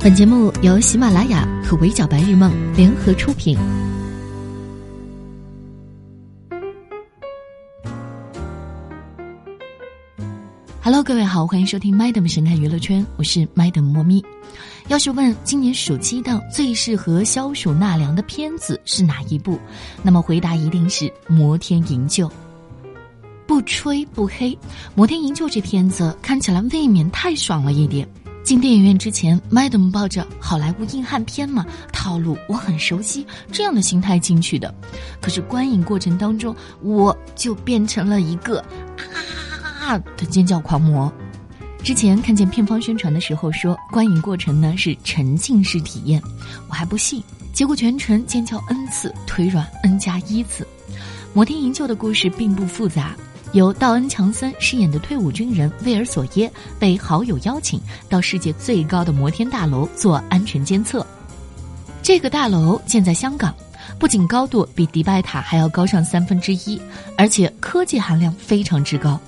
本节目由喜马拉雅和围剿白日梦联合出品。Hello，各位好，欢迎收听 Madam 神探娱乐圈，我是 Madam 莫咪。要是问今年暑期档最适合消暑纳凉的片子是哪一部，那么回答一定是《摩天营救》。不吹不黑，《摩天营救》这片子看起来未免太爽了一点。进电影院之前，Madam 抱着好莱坞硬汉片嘛，套路我很熟悉，这样的心态进去的。可是观影过程当中，我就变成了一个啊的尖叫狂魔。之前看见片方宣传的时候说，观影过程呢是沉浸式体验，我还不信，结果全程尖叫 n 次，腿软 n 加一次。摩天营救的故事并不复杂。由道恩·强森饰演的退伍军人威尔·索耶被好友邀请到世界最高的摩天大楼做安全监测。这个大楼建在香港，不仅高度比迪拜塔还要高上三分之一，而且科技含量非常之高。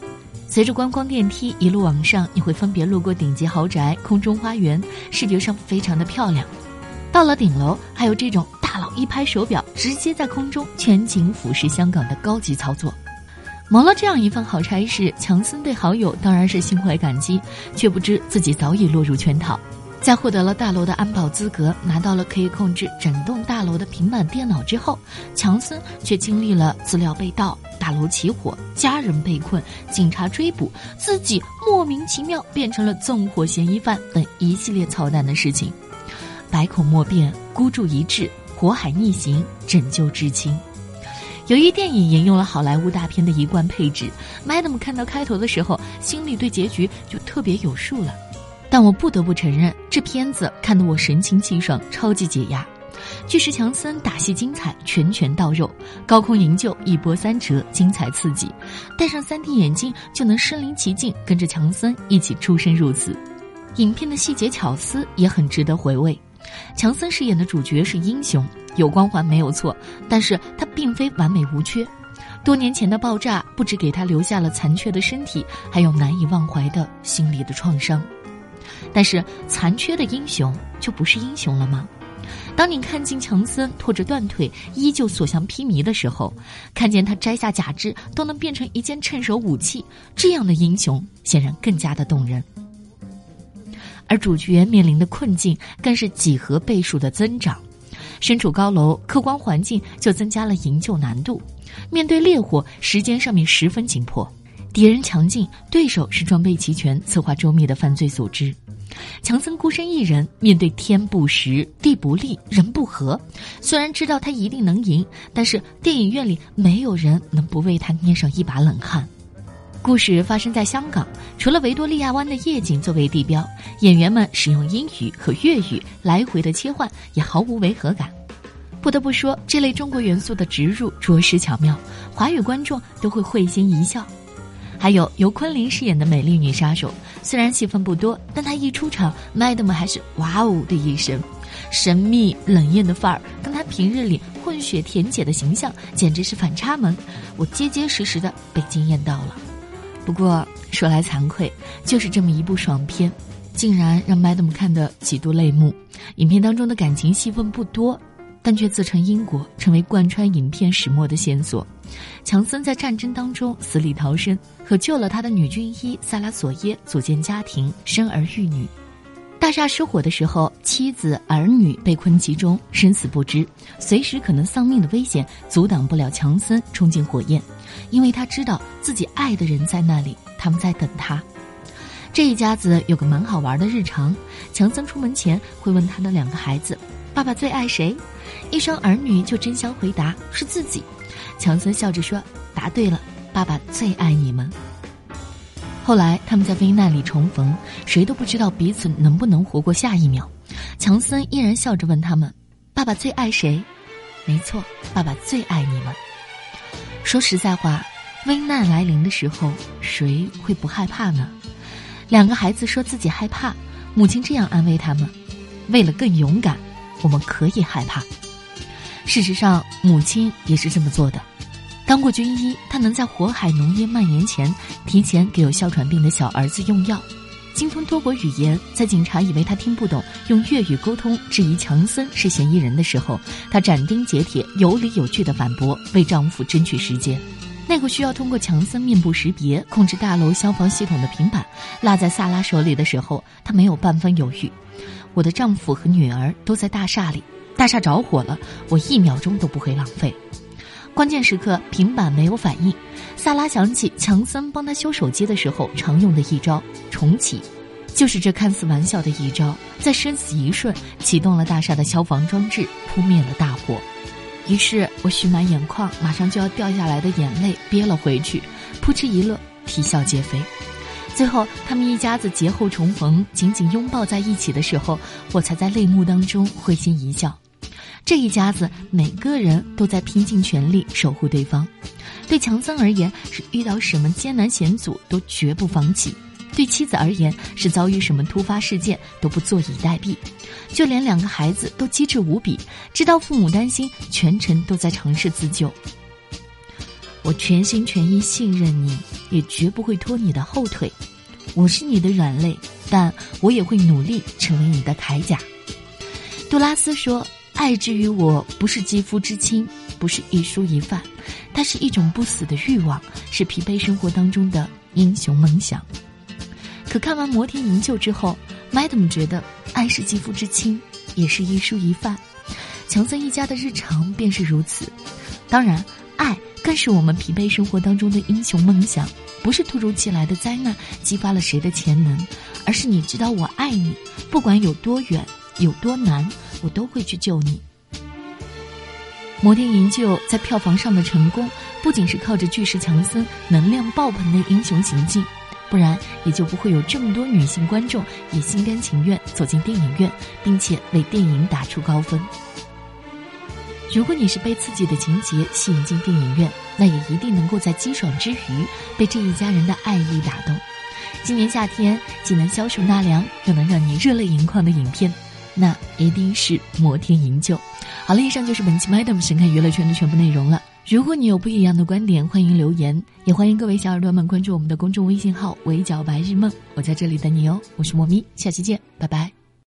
随着观光电梯一路往上，你会分别路过顶级豪宅、空中花园，视觉上非常的漂亮。到了顶楼，还有这种大佬一拍手表，直接在空中全景俯视香港的高级操作。忙了这样一份好差事，强森对好友当然是心怀感激，却不知自己早已落入圈套。在获得了大楼的安保资格，拿到了可以控制整栋大楼的平板电脑之后，强森却经历了资料被盗、大楼起火、家人被困、警察追捕，自己莫名其妙变成了纵火嫌疑犯等一系列操蛋的事情。百口莫辩，孤注一掷，火海逆行，拯救至亲。由于电影沿用了好莱坞大片的一贯配置，Madam 看到开头的时候，心里对结局就特别有数了。但我不得不承认，这片子看得我神清气爽，超级解压。巨石强森打戏精彩，拳拳到肉；高空营救一波三折，精彩刺激。戴上 3D 眼镜就能身临其境，跟着强森一起出生入死。影片的细节巧思也很值得回味。强森饰演的主角是英雄。有光环没有错，但是他并非完美无缺。多年前的爆炸不止给他留下了残缺的身体，还有难以忘怀的心理的创伤。但是残缺的英雄就不是英雄了吗？当你看见强森拖着断腿依旧所向披靡的时候，看见他摘下假肢都能变成一件趁手武器，这样的英雄显然更加的动人。而主角面临的困境更是几何倍数的增长。身处高楼，客观环境就增加了营救难度。面对烈火，时间上面十分紧迫。敌人强劲，对手是装备齐全、策划周密的犯罪组织。强森孤身一人，面对天不时、地不利、人不和。虽然知道他一定能赢，但是电影院里没有人能不为他捏上一把冷汗。故事发生在香港，除了维多利亚湾的夜景作为地标，演员们使用英语和粤语来回的切换，也毫无违和感。不得不说，这类中国元素的植入着实巧妙，华语观众都会会心一笑。还有由昆凌饰演的美丽女杀手，虽然戏份不多，但她一出场，Madam 还是哇哦的一声，神秘冷艳的范儿，跟她平日里混血甜姐的形象简直是反差萌，我结结实实的被惊艳到了。不过说来惭愧，就是这么一部爽片，竟然让 Madam 看得几度泪目。影片当中的感情戏份不多，但却自成因果，成为贯穿影片始末的线索。强森在战争当中死里逃生，和救了他的女军医萨拉索耶组建家庭，生儿育女。大厦失火的时候，妻子儿女被困其中，生死不知，随时可能丧命的危险阻挡不了强森冲进火焰。因为他知道自己爱的人在那里，他们在等他。这一家子有个蛮好玩的日常：强森出门前会问他的两个孩子：“爸爸最爱谁？”一双儿女就争相回答是自己。强森笑着说：“答对了，爸爸最爱你们。”后来他们在危难里重逢，谁都不知道彼此能不能活过下一秒。强森依然笑着问他们：“爸爸最爱谁？”“没错，爸爸最爱你们。”说实在话，危难来临的时候，谁会不害怕呢？两个孩子说自己害怕，母亲这样安慰他们：“为了更勇敢，我们可以害怕。”事实上，母亲也是这么做的。当过军医，他能在火海浓烟蔓延前，提前给有哮喘病的小儿子用药。精通多国语言，在警察以为他听不懂，用粤语沟通质疑强森是嫌疑人的时候，她斩钉截铁、有理有据的反驳，为丈夫争取时间。那个需要通过强森面部识别控制大楼消防系统的平板落在萨拉手里的时候，她没有半分犹豫。我的丈夫和女儿都在大厦里，大厦着火了，我一秒钟都不会浪费。关键时刻，平板没有反应。萨拉想起强森帮他修手机的时候常用的一招重启，就是这看似玩笑的一招，在生死一瞬启动了大厦的消防装置，扑灭了大火。于是我蓄满眼眶，马上就要掉下来的眼泪憋了回去，扑哧一乐，啼笑皆非。最后，他们一家子劫后重逢，紧紧拥抱在一起的时候，我才在泪目当中会心一笑。这一家子每个人都在拼尽全力守护对方。对强森而言，是遇到什么艰难险阻都绝不放弃；对妻子而言，是遭遇什么突发事件都不坐以待毙。就连两个孩子都机智无比，知道父母担心，全程都在尝试自救。我全心全意信任你，也绝不会拖你的后腿。我是你的软肋，但我也会努力成为你的铠甲。杜拉斯说：“爱之于我，不是肌肤之亲，不是一蔬一饭，它是一种不死的欲望，是疲惫生活当中的英雄梦想。”可看完《摩天营救》之后，Madam 觉得爱是肌肤之亲，也是一蔬一饭。强森一家的日常便是如此。当然，爱。更是我们疲惫生活当中的英雄梦想，不是突如其来的灾难激发了谁的潜能，而是你知道我爱你，不管有多远有多难，我都会去救你。摩天营救在票房上的成功，不仅是靠着巨石强森能量爆棚的英雄行径，不然也就不会有这么多女性观众也心甘情愿走进电影院，并且为电影打出高分。如果你是被刺激的情节吸引进电影院，那也一定能够在激爽之余被这一家人的爱意打动。今年夏天既能消暑纳凉，又能让你热泪盈眶的影片，那一定是《摩天营救》。好了，以上就是本期 Madam 神看娱乐圈的全部内容了。如果你有不一样的观点，欢迎留言，也欢迎各位小耳朵们关注我们的公众微信号“围剿白日梦”，我在这里等你哦。我是莫咪，下期见，拜拜。